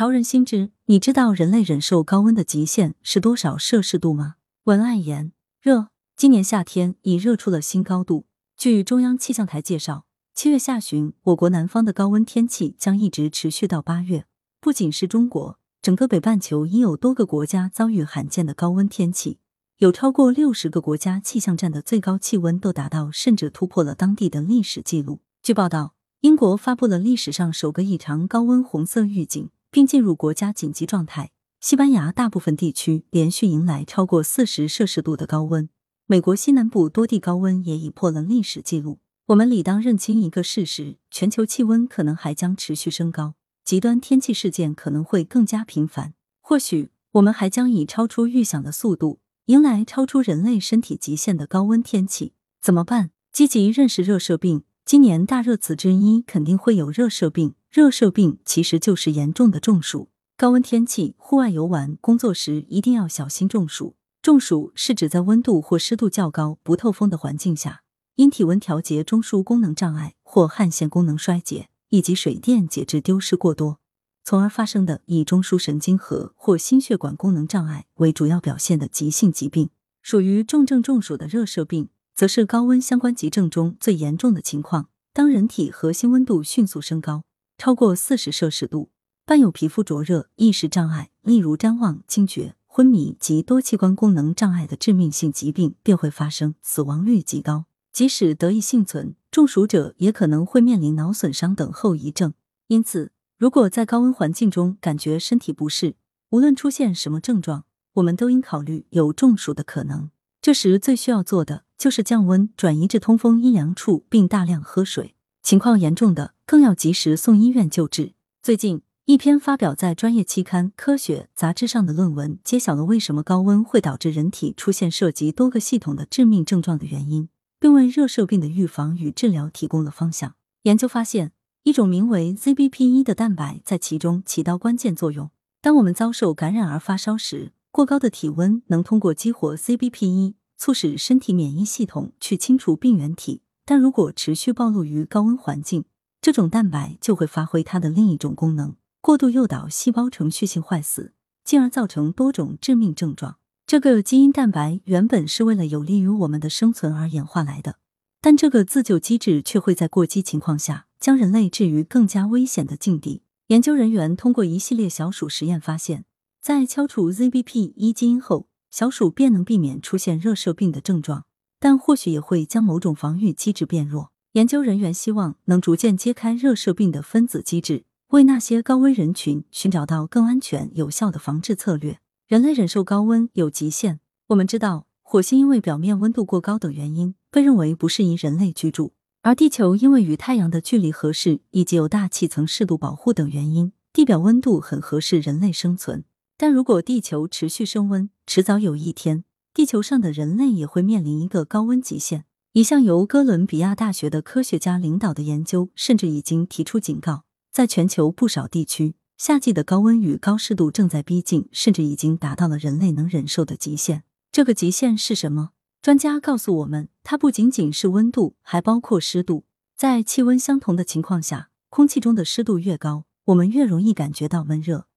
潮人心知，你知道人类忍受高温的极限是多少摄氏度吗？文案言：热，今年夏天已热出了新高度。据中央气象台介绍，七月下旬，我国南方的高温天气将一直持续到八月。不仅是中国，整个北半球已有多个国家遭遇罕见的高温天气，有超过六十个国家气象站的最高气温都达到甚至突破了当地的历史记录。据报道，英国发布了历史上首个异常高温红色预警，并进入国家紧急状态。西班牙大部分地区连续迎来超过四十摄氏度的高温。美国西南部多地高温也已破了历史记录。我们理当认清一个事实：全球气温可能还将持续升高，极端天气事件可能会更加频繁。或许我们还将以超出预想的速度迎来超出人类身体极限的高温天气。怎么办？积极认识热射病。今年大热词之一肯定会有热射病。热射病其实就是严重的中暑。高温天气，户外游玩、工作时一定要小心中暑。中暑是指在温度或湿度较高、不透风的环境下，因体温调节中枢功能障碍或汗腺功能衰竭以及水电解质丢失过多，从而发生的以中枢神经核或心血管功能障碍为主要表现的急性疾病。属于重症中暑的热射病，则是高温相关急症中最严重的情况。当人体核心温度迅速升高，超过四十摄氏度，伴有皮肤灼热、意识障碍，例如谵妄、惊厥。昏迷及多器官功能障碍的致命性疾病便会发生，死亡率极高。即使得以幸存，中暑者也可能会面临脑损伤等后遗症。因此，如果在高温环境中感觉身体不适，无论出现什么症状，我们都应考虑有中暑的可能。这时最需要做的就是降温，转移至通风阴凉处，并大量喝水。情况严重的，更要及时送医院救治。最近。一篇发表在专业期刊《科学》杂志上的论文，揭晓了为什么高温会导致人体出现涉及多个系统的致命症状的原因，并为热射病的预防与治疗提供了方向。研究发现，一种名为 ZBP1 的蛋白在其中起到关键作用。当我们遭受感染而发烧时，过高的体温能通过激活 ZBP1，促使身体免疫系统去清除病原体。但如果持续暴露于高温环境，这种蛋白就会发挥它的另一种功能。过度诱导细胞程序性坏死，进而造成多种致命症状。这个基因蛋白原本是为了有利于我们的生存而演化来的，但这个自救机制却会在过激情况下将人类置于更加危险的境地。研究人员通过一系列小鼠实验发现，在敲除 ZBP 一基因后，小鼠便能避免出现热射病的症状，但或许也会将某种防御机制变弱。研究人员希望能逐渐揭开热射病的分子机制。为那些高危人群寻找到更安全、有效的防治策略。人类忍受高温有极限。我们知道，火星因为表面温度过高等原因，被认为不适宜人类居住；而地球因为与太阳的距离合适，以及有大气层适度保护等原因，地表温度很合适人类生存。但如果地球持续升温，迟早有一天，地球上的人类也会面临一个高温极限。一项由哥伦比亚大学的科学家领导的研究，甚至已经提出警告。在全球不少地区，夏季的高温与高湿度正在逼近，甚至已经达到了人类能忍受的极限。这个极限是什么？专家告诉我们，它不仅仅是温度，还包括湿度。在气温相同的情况下，空气中的湿度越高，我们越容易感觉到闷热。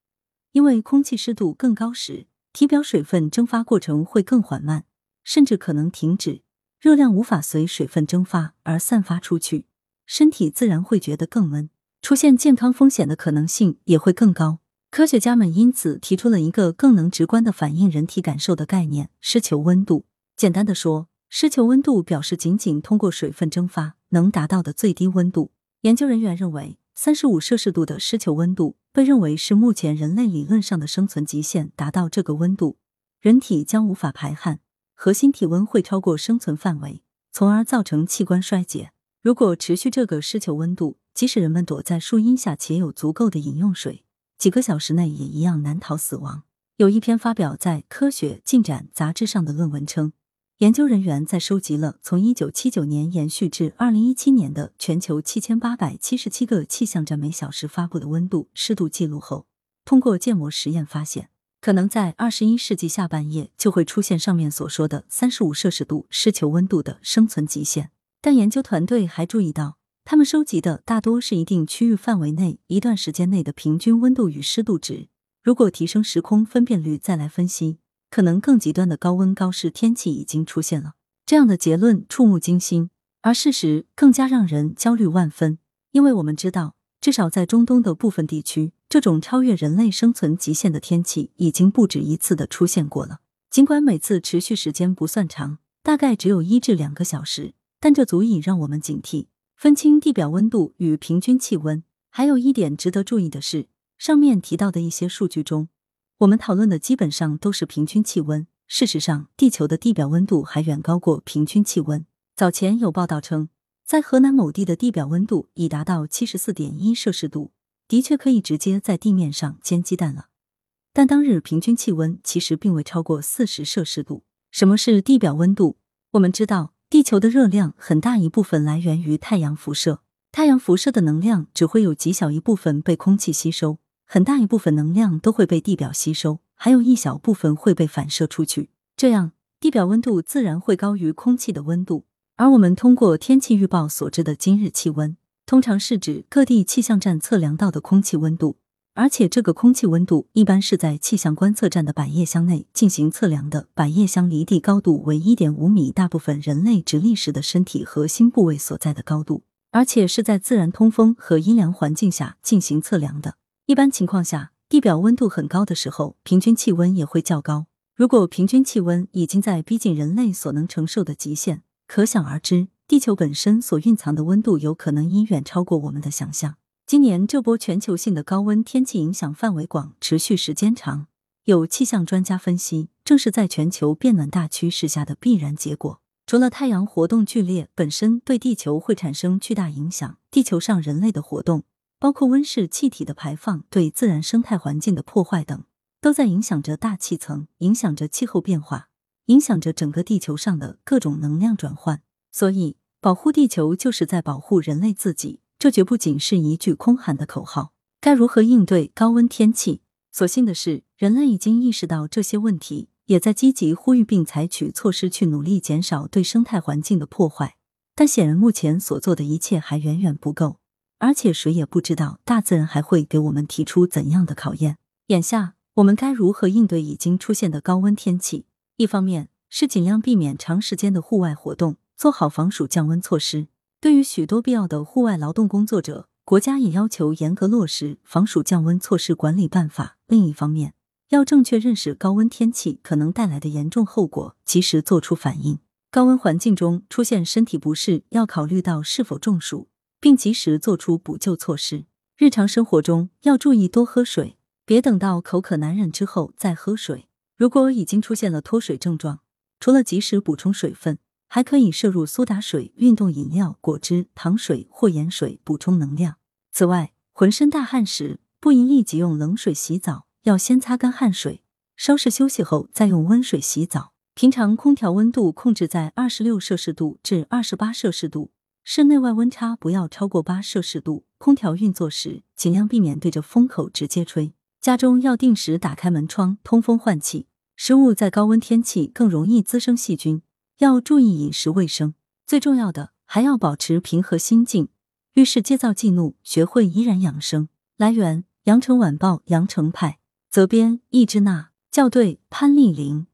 因为空气湿度更高时，体表水分蒸发过程会更缓慢，甚至可能停止，热量无法随水分蒸发而散发出去，身体自然会觉得更闷。出现健康风险的可能性也会更高。科学家们因此提出了一个更能直观的反映人体感受的概念——湿球温度。简单的说，湿球温度表示仅仅通过水分蒸发能达到的最低温度。研究人员认为，三十五摄氏度的湿球温度被认为是目前人类理论上的生存极限。达到这个温度，人体将无法排汗，核心体温会超过生存范围，从而造成器官衰竭。如果持续这个湿球温度，即使人们躲在树荫下且有足够的饮用水，几个小时内也一样难逃死亡。有一篇发表在《科学进展》杂志上的论文称，研究人员在收集了从一九七九年延续至二零一七年的全球七千八百七十七个气象站每小时发布的温度、湿度记录后，通过建模实验发现，可能在二十一世纪下半叶就会出现上面所说的三十五摄氏度湿球温度的生存极限。但研究团队还注意到。他们收集的大多是一定区域范围内一段时间内的平均温度与湿度值。如果提升时空分辨率再来分析，可能更极端的高温高湿天气已经出现了。这样的结论触目惊心，而事实更加让人焦虑万分。因为我们知道，至少在中东的部分地区，这种超越人类生存极限的天气已经不止一次的出现过了。尽管每次持续时间不算长，大概只有一至两个小时，但这足以让我们警惕。分清地表温度与平均气温，还有一点值得注意的是，上面提到的一些数据中，我们讨论的基本上都是平均气温。事实上，地球的地表温度还远高过平均气温。早前有报道称，在河南某地的地表温度已达到七十四点一摄氏度，的确可以直接在地面上煎鸡蛋了。但当日平均气温其实并未超过四十摄氏度。什么是地表温度？我们知道。地球的热量很大一部分来源于太阳辐射，太阳辐射的能量只会有极小一部分被空气吸收，很大一部分能量都会被地表吸收，还有一小部分会被反射出去。这样，地表温度自然会高于空气的温度。而我们通过天气预报所知的今日气温，通常是指各地气象站测量到的空气温度。而且这个空气温度一般是在气象观测站的百叶箱内进行测量的，百叶箱离地高度为一点五米，大部分人类直立时的身体核心部位所在的高度，而且是在自然通风和阴凉环境下进行测量的。一般情况下，地表温度很高的时候，平均气温也会较高。如果平均气温已经在逼近人类所能承受的极限，可想而知，地球本身所蕴藏的温度有可能已远超过我们的想象。今年这波全球性的高温天气影响范围广，持续时间长。有气象专家分析，正是在全球变暖大趋势下的必然结果。除了太阳活动剧烈本身对地球会产生巨大影响，地球上人类的活动，包括温室气体的排放、对自然生态环境的破坏等，都在影响着大气层，影响着气候变化，影响着整个地球上的各种能量转换。所以，保护地球就是在保护人类自己。这绝不仅是一句空喊的口号。该如何应对高温天气？所幸的是，人类已经意识到这些问题，也在积极呼吁并采取措施去努力减少对生态环境的破坏。但显然，目前所做的一切还远远不够，而且谁也不知道大自然还会给我们提出怎样的考验。眼下，我们该如何应对已经出现的高温天气？一方面是尽量避免长时间的户外活动，做好防暑降温措施。对于许多必要的户外劳动工作者，国家也要求严格落实防暑降温措施管理办法。另一方面，要正确认识高温天气可能带来的严重后果，及时做出反应。高温环境中出现身体不适，要考虑到是否中暑，并及时做出补救措施。日常生活中要注意多喝水，别等到口渴难忍之后再喝水。如果已经出现了脱水症状，除了及时补充水分。还可以摄入苏打水、运动饮料、果汁、糖水或盐水补充能量。此外，浑身大汗时不宜立即用冷水洗澡，要先擦干汗水，稍事休息后再用温水洗澡。平常空调温度控制在二十六摄氏度至二十八摄氏度，室内外温差不要超过八摄氏度。空调运作时尽量避免对着风口直接吹。家中要定时打开门窗通风换气。食物在高温天气更容易滋生细菌。要注意饮食卫生，最重要的还要保持平和心境。遇事戒躁忌怒，学会怡然养生。来源：羊城晚报羊城派，责编：易之娜，校对：潘丽玲。